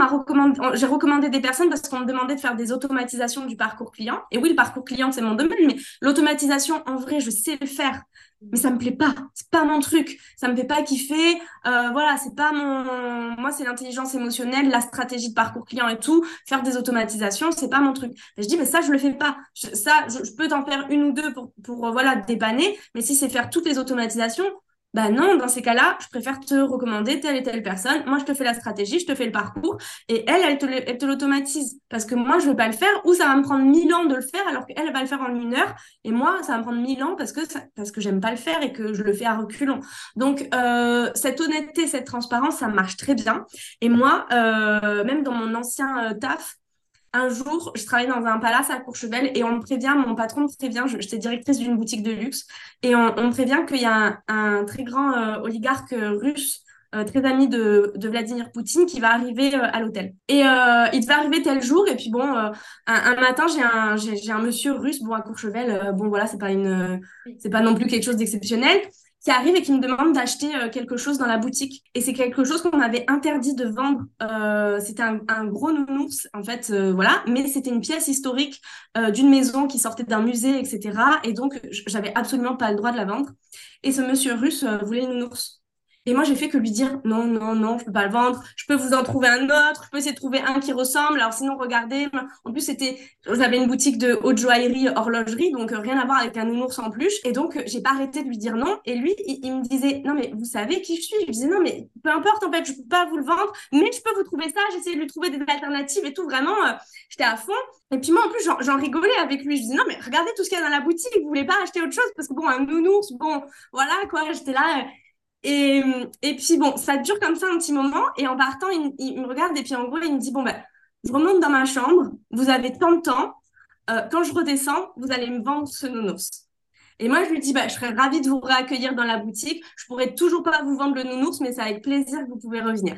j'ai recommandé des personnes parce qu'on me demandait de faire des automatisations du parcours client. Et oui, le parcours client, c'est mon domaine, mais l'automatisation, en vrai, je sais le faire mais ça me plaît pas. C'est pas mon truc. Ça me fait pas kiffer. Euh, voilà c'est pas mon moi c'est l'intelligence émotionnelle la stratégie de parcours client et tout. Faire des automatisations c'est pas mon truc. Je dis mais ça je le fais pas. Ça je, peux t'en faire une ou deux pour pour voilà dépanner. Mais si c'est faire toutes les automatisations bah non, dans ces cas-là, je préfère te recommander telle et telle personne. Moi, je te fais la stratégie, je te fais le parcours et elle, elle te, l'automatise. Parce que moi, je ne vais pas le faire ou ça va me prendre mille ans de le faire alors qu'elle, elle va le faire en une heure et moi, ça va me prendre mille ans parce que, ça, parce que j'aime pas le faire et que je le fais à reculons. Donc, euh, cette honnêteté, cette transparence, ça marche très bien. Et moi, euh, même dans mon ancien euh, taf, un jour, je travaillais dans un palace à Courchevel et on me prévient, mon patron me prévient, j'étais directrice d'une boutique de luxe, et on, me prévient qu'il y a un, très grand euh, oligarque russe, euh, très ami de, Vladimir Poutine, qui va arriver euh, à l'hôtel. Et il devait arriver tel jour, et puis bon, un, matin, j'ai un, j'ai, un monsieur russe, bon, à Courchevel, bon, voilà, c'est pas une, c'est pas non plus quelque chose d'exceptionnel qui arrive et qui me demande d'acheter euh, quelque chose dans la boutique. Et c'est quelque chose qu'on m'avait interdit de vendre. Euh, c'était un, gros nounours, en fait, euh, voilà. Mais c'était une pièce historique d'une maison qui sortait d'un musée, etc. Et donc, j'avais absolument pas le droit de la vendre. Et ce monsieur russe voulait une nounours. Et moi, j'ai fait que lui dire non, non, non, je peux pas le vendre. Je peux vous en trouver un autre. Je peux essayer de trouver un qui ressemble. Alors sinon, regardez. En plus, c'était, j'avais une boutique de haute joaillerie, horlogerie, donc euh, rien à voir avec un nounours en plus. Et donc, euh, j'ai pas arrêté de lui dire non. Et lui, il, me disait non, mais vous savez qui je suis? Je disais non, mais peu importe. En fait, je peux pas vous le vendre, mais je peux vous trouver ça. J'essayais de lui trouver des alternatives et tout. Vraiment, euh, j'étais à fond. Et puis moi, en plus, j'en rigolais avec lui. Je disais non, mais regardez tout ce qu'il y a dans la boutique. Vous voulez pas acheter autre chose? Parce que bon, un nounours, bon, voilà quoi. J'étais là. Et, et puis bon, ça dure comme ça un petit moment. Et en partant, il, me regarde et puis en gros, il me dit, bon, ben, je remonte dans ma chambre, vous avez tant de temps. Euh, quand je redescends, vous allez me vendre ce nounours. Et moi, je lui dis, bah, je serais ravie de vous réaccueillir dans la boutique. Je pourrais toujours pas vous vendre le nounours, mais c'est avec plaisir que vous pouvez revenir.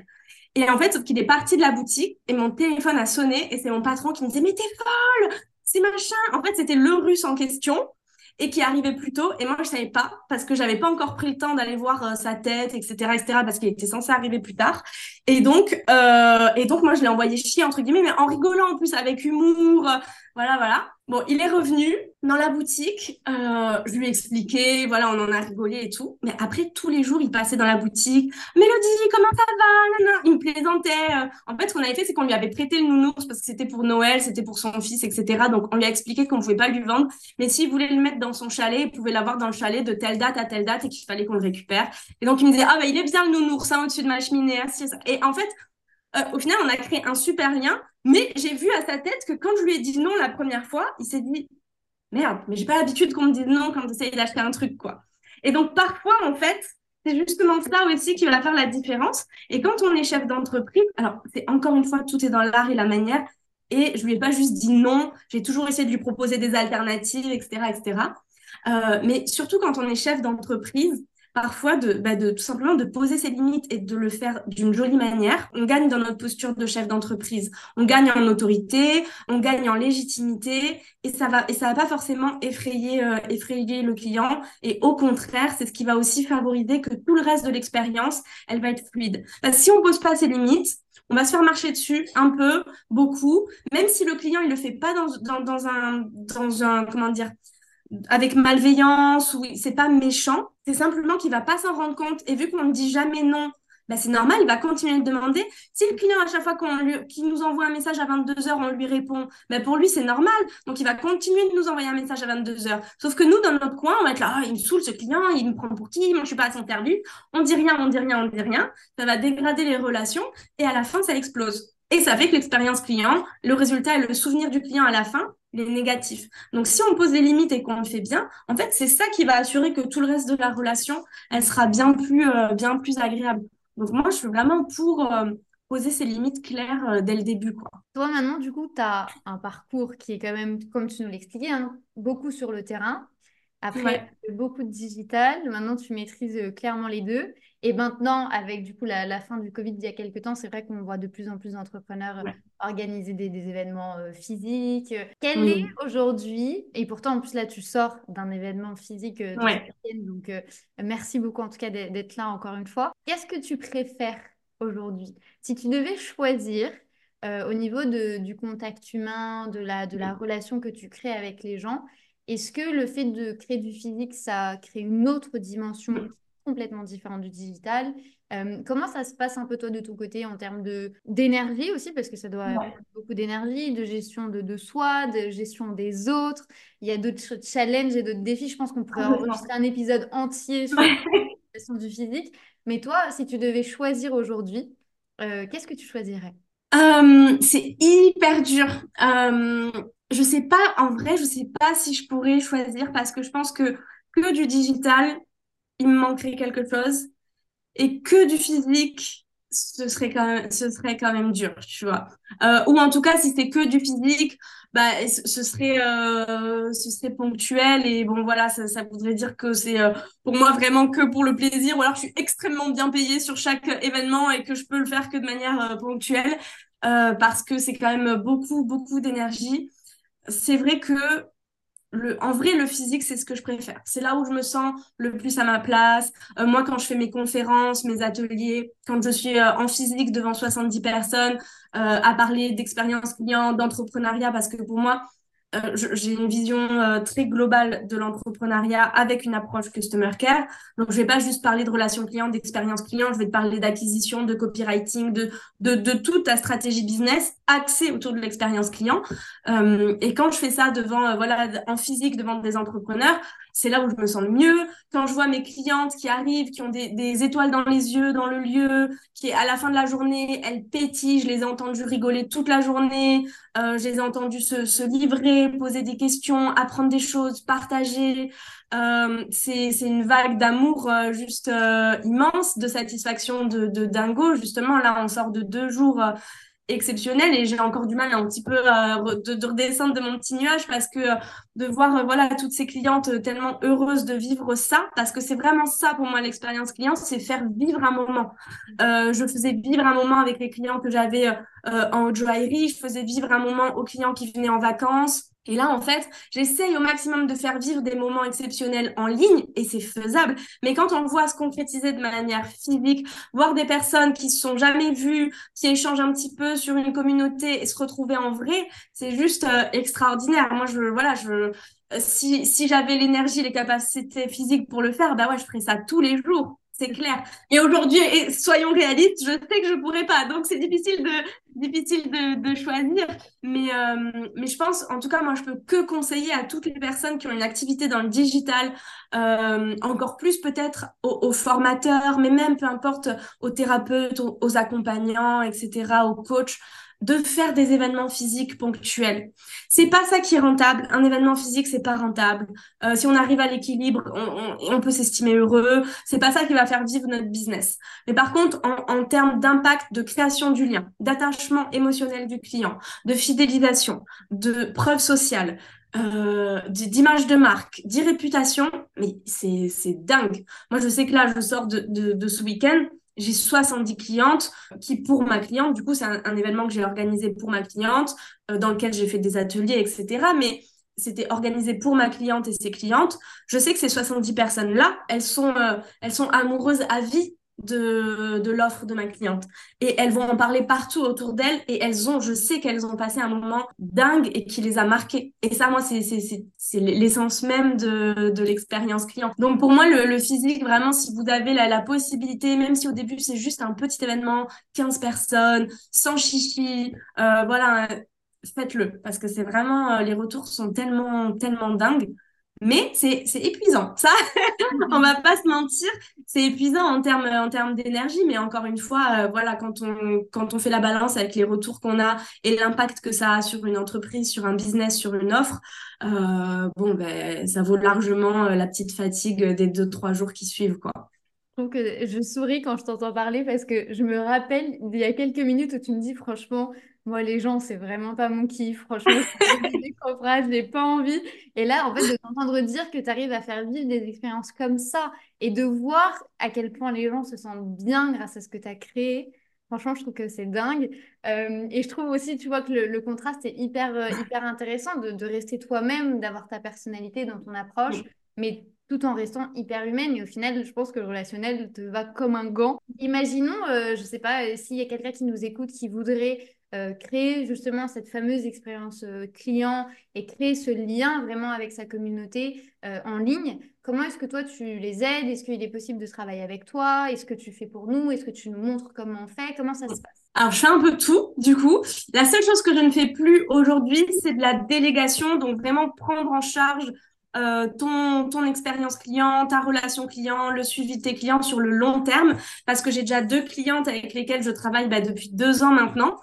Et en fait, sauf qu'il est parti de la boutique et mon téléphone a sonné et c'est mon patron qui me disait, mais t'es folle, c'est machin. En fait, c'était le russe en question et qui arrivait plus tôt. Et moi, je savais pas parce que j'avais pas encore pris le temps d'aller voir euh, sa tête, etc., etc., parce qu'il était censé arriver plus tard. Et donc, euh, et donc, moi, je l'ai envoyé chier entre guillemets, mais en rigolant en plus avec humour. Voilà, voilà. Bon, il est revenu dans la boutique. Euh, je lui ai expliqué, voilà, on en a rigolé et tout. Mais après, tous les jours, il passait dans la boutique. Mélodie, comment ça va? Il me plaisantait. Euh. En fait, ce qu'on avait fait, c'est qu'on lui avait prêté le nounours parce que c'était pour Noël, c'était pour son fils, etc. Donc, on lui a expliqué qu'on ne pouvait pas lui vendre. Mais s'il voulait le mettre dans son chalet, il pouvait l'avoir dans le chalet de telle date à telle date et qu'il fallait qu'on le récupère. Et donc, il me disait, ah, bah, il est bien le nounours, hein, au-dessus de ma cheminée. Hein, et en fait, euh, au final, on a créé un super lien, mais j'ai vu à sa tête que quand je lui ai dit non la première fois, il s'est dit merde, mais j'ai pas l'habitude qu'on me dise non quand j'essaye d'acheter un truc, quoi. Et donc, parfois, en fait, c'est justement ça aussi qui va faire la différence. Et quand on est chef d'entreprise, alors, c'est encore une fois, tout est dans l'art et la manière. Et je lui ai pas juste dit non, j'ai toujours essayé de lui proposer des alternatives, etc., etc. Euh, mais surtout quand on est chef d'entreprise, parfois de, bah de tout simplement de poser ses limites et de le faire d'une jolie manière. On gagne dans notre posture de chef d'entreprise, on gagne en autorité, on gagne en légitimité et ça va et ça va pas forcément effrayer euh, effrayer le client et au contraire, c'est ce qui va aussi favoriser que tout le reste de l'expérience, elle va être fluide. Parce que si on pose pas ses limites, on va se faire marcher dessus un peu, beaucoup, même si le client il le fait pas dans, dans, dans un dans un comment dire avec malveillance ou c'est pas méchant, c'est simplement qu'il va pas s'en rendre compte. Et vu qu'on ne dit jamais non, bah c'est normal, il va continuer de demander. Si le client à chaque fois qu'on nous envoie un message à 22 h on lui répond, bah pour lui c'est normal, donc il va continuer de nous envoyer un message à 22 h Sauf que nous dans notre coin, on va être là, ah, il me saoule ce client, il me prend pour qui, moi je suis pas à son service, on dit rien, on dit rien, on dit rien, ça va dégrader les relations et à la fin ça explose. Et ça fait que l'expérience client, le résultat et le souvenir du client à la fin, les négatifs. Donc, si on pose des limites et qu'on le fait bien, en fait, c'est ça qui va assurer que tout le reste de la relation, elle sera bien plus, euh, bien plus agréable. Donc, moi, je suis vraiment pour euh, poser ces limites claires euh, dès le début. Quoi. Toi, maintenant, du coup, tu as un parcours qui est quand même, comme tu nous l'expliquais, hein, beaucoup sur le terrain. Après, beaucoup de digital. Maintenant, tu maîtrises clairement les deux. Et maintenant, avec du coup la, fin du Covid il y a quelques temps, c'est vrai qu'on voit de plus en plus d'entrepreneurs euh, organiser des, événements euh, physiques. Quel est aujourd'hui, et pourtant en plus là tu sors d'un événement physique, donc merci beaucoup en tout cas d'être là encore une fois. Qu'est-ce que tu préfères aujourd'hui? Si tu devais choisir au niveau de, du contact humain, de la, de la relation que tu crées avec les gens, est-ce que le fait de créer du physique, ça crée une autre dimension complètement différente du digital. Euh, Comment ça se passe un peu toi de ton côté en termes d'énergie aussi? Parce que ça doit avoir beaucoup d'énergie, de gestion de, de, soi, de gestion des autres. Il y a d'autres challenges et d'autres défis. Je pense qu'on pourrait enregistrer un épisode entier sur la gestion du physique. Mais toi, si tu devais choisir aujourd'hui, euh, qu'est-ce que tu choisirais? Euh, C'est hyper dur. Je sais pas, en vrai, je sais pas si je pourrais choisir parce que je pense que que du digital, il me manquerait quelque chose et que du physique, ce serait quand même, ce serait quand même dur, tu vois. Euh, ou en tout cas, si c'est que du physique, bah, ce serait, euh, ce serait ponctuel et bon, voilà, ça, ça voudrait dire que c'est euh, pour moi vraiment que pour le plaisir ou alors je suis extrêmement bien payée sur chaque événement et que je peux le faire que de manière ponctuelle parce que c'est quand même beaucoup, beaucoup d'énergie c'est vrai que le, en vrai, le physique, c'est ce que je préfère. C'est là où je me sens le plus à ma place. Euh, moi, quand je fais mes conférences, mes ateliers, quand je suis euh, en physique devant 70 personnes, euh, à parler d'expérience client, d'entrepreneuriat, parce que pour moi, euh, j'ai une vision euh, très globale de l'entrepreneuriat avec une approche customer care. Donc, je vais pas juste parler de relations clients, d'expérience client, je vais te parler d'acquisition, de copywriting, de, de, de, toute ta stratégie business axée autour de l'expérience client. Euh, et quand je fais ça devant, voilà, en physique, devant des entrepreneurs, c'est là où je me sens le mieux. Quand je vois mes clientes qui arrivent, qui ont des, étoiles dans les yeux, dans le lieu, qui à la fin de la journée, elles pétillent, je les ai entendues rigoler toute la journée, euh, je les ai entendues se, se, livrer, poser des questions, apprendre des choses, partager. Euh, c'est une vague d'amour euh, juste euh, immense, de satisfaction de, de dingo. Justement, là, on sort de deux jours euh, exceptionnel et j'ai encore du mal un petit peu euh, de, redescendre de mon petit nuage parce que euh, de voir euh, voilà toutes ces clientes tellement heureuses de vivre ça parce que c'est vraiment ça pour moi l'expérience client c'est faire vivre un moment. Je faisais vivre un moment avec les clients que j'avais en joaillerie je faisais vivre un moment aux clients qui venaient en vacances Et là, en fait, j'essaye au maximum de faire vivre des moments exceptionnels en ligne et c'est faisable. Mais quand on voit se concrétiser de manière physique, voir des personnes qui se sont jamais vues, qui échangent un petit peu sur une communauté et se retrouver en vrai, c'est juste euh, extraordinaire. Moi, je, voilà, je, euh, si, si j'avais l'énergie, les capacités physiques pour le faire, bah ouais, je ferais ça tous les jours c'est clair. Et aujourd'hui, soyons réalistes, je sais que je pourrais pas, donc c'est difficile de difficile de, choisir. Mais euh, mais je pense, en tout cas, moi, je peux que conseiller à toutes les personnes qui ont une activité dans le digital, euh, encore plus peut-être aux, formateurs, mais même peu importe aux thérapeutes, aux accompagnants, etc., aux coachs de faire des événements physiques ponctuels. C'est pas ça qui est rentable. Un événement physique, c'est pas rentable. Euh, si on arrive à l'équilibre, on, on, peut s'estimer heureux. C'est pas ça qui va faire vivre notre business. Mais par contre, en, termes d'impact, de création du lien, d'attachement émotionnel du client, de fidélisation, de preuve sociale, euh, d'image de marque, d'irréputation, mais c'est dingue. Moi, je sais que là, je sors de, de ce week-end j'ai 70 clientes qui, pour ma cliente, du coup, c'est un, événement que j'ai organisé pour ma cliente, euh, dans lequel j'ai fait des ateliers, etc. Mais c'était organisé pour ma cliente et ses clientes. Je sais que ces 70 personnes-là, elles sont, euh, elles sont amoureuses à vie de, de l'offre de ma cliente. Et elles vont en parler partout autour d'elles et elles ont, je sais qu'elles ont passé un moment dingue et qui les a marquées. Et ça, moi, c'est, l'essence même de, de l'expérience client. Donc pour moi, le, physique, vraiment, si vous avez la, la possibilité, même si au début c'est juste un petit événement, 15 personnes, sans chichi, euh, voilà, faites-le parce que c'est vraiment, euh, les retours sont tellement, tellement dingues. Mais c'est épuisant. Ça, on va pas se mentir, c'est épuisant en termes en termes d'énergie, mais encore une fois, euh, voilà, quand on quand on fait la balance avec les retours qu'on a et l'impact que ça a sur une entreprise, sur un business, sur une offre, euh, bon ben ça vaut largement euh, la petite fatigue des deux trois jours qui suivent quoi. Donc, je souris quand je t'entends parler parce que je me rappelle il y a quelques minutes où tu me dis franchement, moi, les gens, c'est vraiment pas mon kiff. Franchement, je n'ai pas envie. Et là, en fait, de t'entendre dire que tu arrives à faire vivre des expériences comme ça et de voir à quel point les gens se sentent bien grâce à ce que tu as créé, franchement, je trouve que c'est dingue. Euh, et je trouve aussi, tu vois, que le, contraste est hyper, euh, hyper intéressant de, de rester toi-même, d'avoir ta personnalité dans ton approche, mais tout en restant hyper humaine. Et au final, je pense que le relationnel te va comme un gant. Imaginons, euh, je sais pas, s'il y a quelqu'un qui nous écoute qui voudrait euh, créer justement cette fameuse expérience euh, client et créer ce lien vraiment avec sa communauté euh, en ligne. Comment est-ce que toi tu les aides? Est-ce qu'il est possible de travailler avec toi? Est-ce que tu fais pour nous? Est-ce que tu nous montres comment on fait? Comment ça se passe? Alors, je fais un peu tout, du coup. La seule chose que je ne fais plus aujourd'hui, c'est de la délégation, donc vraiment prendre en charge ton, ton expérience client, ta relation client, le suivi de tes clients sur le long terme, parce que j'ai déjà deux clientes avec lesquelles je travaille bah, depuis deux ans maintenant.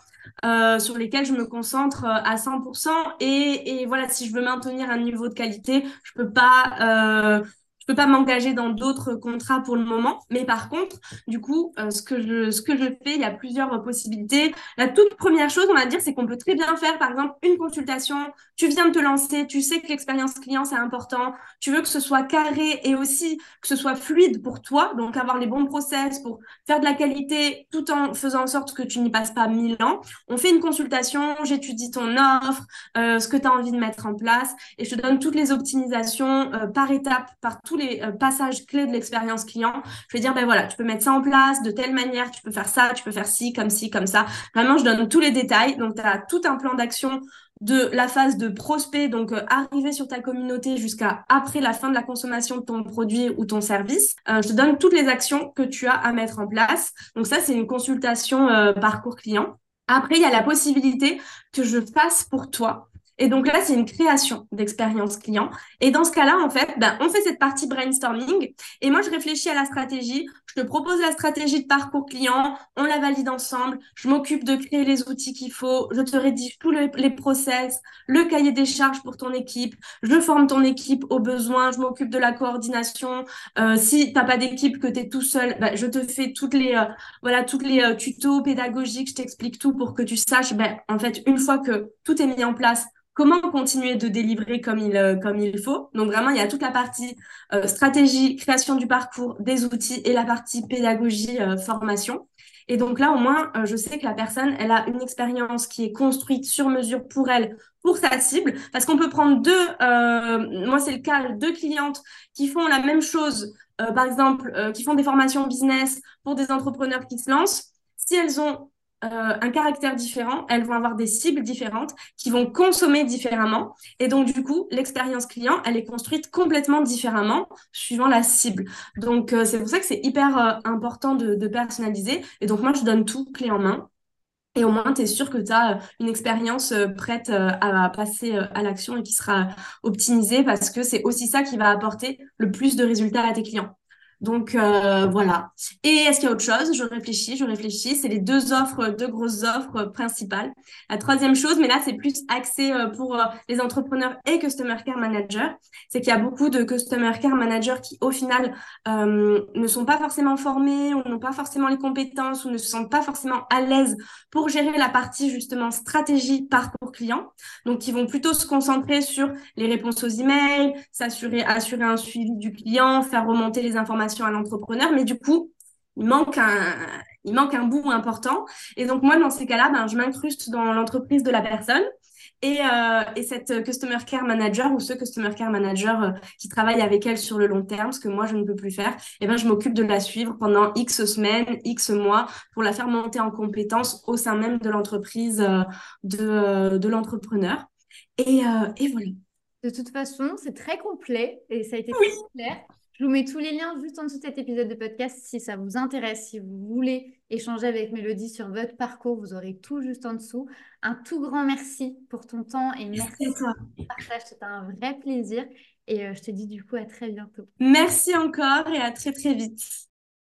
Euh, sur lesquels je me concentre euh, à 100%. Et, et, voilà, si je veux maintenir un niveau de qualité, je peux pas euh, je peux pas m'engager dans d'autres contrats pour le moment. Mais par contre, du coup, euh, ce que je ce que je fais, il y a plusieurs possibilités. La toute première chose, on va dire, c'est qu'on peut très bien faire, par exemple, une consultation. Tu viens de te lancer, tu sais que l'expérience client c'est important. Tu veux que ce soit carré et aussi que ce soit fluide pour toi, donc avoir les bons process pour faire de la qualité, tout en faisant en sorte que tu n'y passes pas mille ans. On fait une consultation, j'étudie ton offre, euh, ce que tu as envie de mettre en place, et je te donne toutes les optimisations euh, par étape, par tous les euh, passages clés de l'expérience client. Je vais dire, ben voilà, tu peux mettre ça en place de telle manière, tu peux faire ça, tu peux faire ci, comme ci, comme ça. Vraiment, je donne tous les détails. Donc, tu as tout un plan d'action de la phase de prospect, donc euh, arriver sur ta communauté jusqu'à après la fin de la consommation de ton produit ou ton service. Euh, je te donne toutes les actions que tu as à mettre en place. Donc ça, c'est une consultation parcours client. Après, il y a la possibilité que je fasse pour toi et donc là, c'est une création d'expérience client. Et dans ce cas-là, en fait, ben, on fait cette partie brainstorming. Et moi, je réfléchis à la stratégie. Je te propose la stratégie de parcours client. On la valide ensemble. Je m'occupe de créer les outils qu'il faut. Je te rédige tous les, process, le cahier des charges pour ton équipe. Je forme ton équipe aux besoins. Je m'occupe de la coordination. Euh, si t'as pas d'équipe, que tu es tout seul, ben, je te fais toutes les, euh, voilà, toutes les euh, tutos pédagogiques. Je t'explique tout pour que tu saches, ben, en fait, une fois que tout est mis en place, comment continuer de délivrer comme il, euh, comme il faut. Donc vraiment, il y a toute la partie euh, stratégie, création du parcours, des outils et la partie pédagogie, euh, formation. Et donc là, au moins, je sais que la personne, elle a une expérience qui est construite sur mesure pour elle, pour sa cible, parce qu'on peut prendre deux, euh, moi c'est le cas, deux clientes qui font la même chose, euh, par exemple, euh, qui font des formations business pour des entrepreneurs qui se lancent. Si elles ont un caractère différent, elles vont avoir des cibles différentes qui vont consommer différemment. Et donc, du coup, l'expérience client, elle est construite complètement différemment suivant la cible. Donc, c'est pour ça que c'est hyper important de, de personnaliser. Et donc, moi, je donne tout clé en main. Et au moins, tu es sûr que tu as une expérience euh, prête euh, à passer euh, à l'action et qui sera optimisée parce que c'est aussi ça qui va apporter le plus de résultats à tes clients. Donc euh, voilà. Et est-ce qu'il y a autre chose? Je réfléchis, je réfléchis. C'est les deux offres, deux grosses offres principales. La troisième chose, mais là c'est plus axé euh, pour euh, les entrepreneurs et customer care managers, c'est qu'il y a beaucoup de customer care managers qui au final ne sont pas forcément formés ou n'ont pas forcément les compétences ou ne se sentent pas forcément à l'aise pour gérer la partie justement stratégie parcours client. Donc ils vont plutôt se concentrer sur les réponses aux emails, s'assurer assurer un suivi du client, faire remonter les informations à l'entrepreneur, mais du coup, il manque un, il manque un bout important. Et donc, moi, dans ces cas-là, ben, je m'incruste dans l'entreprise de la personne. Et, euh, et, cette Customer Care Manager ou ce Customer Care Manager euh, qui travaille avec elle sur le long terme, ce que moi, je ne peux plus faire, eh ben, je m'occupe de la suivre pendant X semaines, X mois pour la faire monter en compétences au sein même de l'entreprise euh, de, de l'entrepreneur. Et, et, voilà. De toute façon, c'est très complet et ça a été très clair. Je vous mets tous les liens juste en dessous de cet épisode de podcast si ça vous intéresse, si vous voulez échanger avec Mélodie sur votre parcours, vous aurez tout juste en dessous. Un tout grand merci pour ton temps et merci, pour ton partage, c'était un vrai plaisir et euh, je te dis du coup à très bientôt. Merci encore et à très très vite.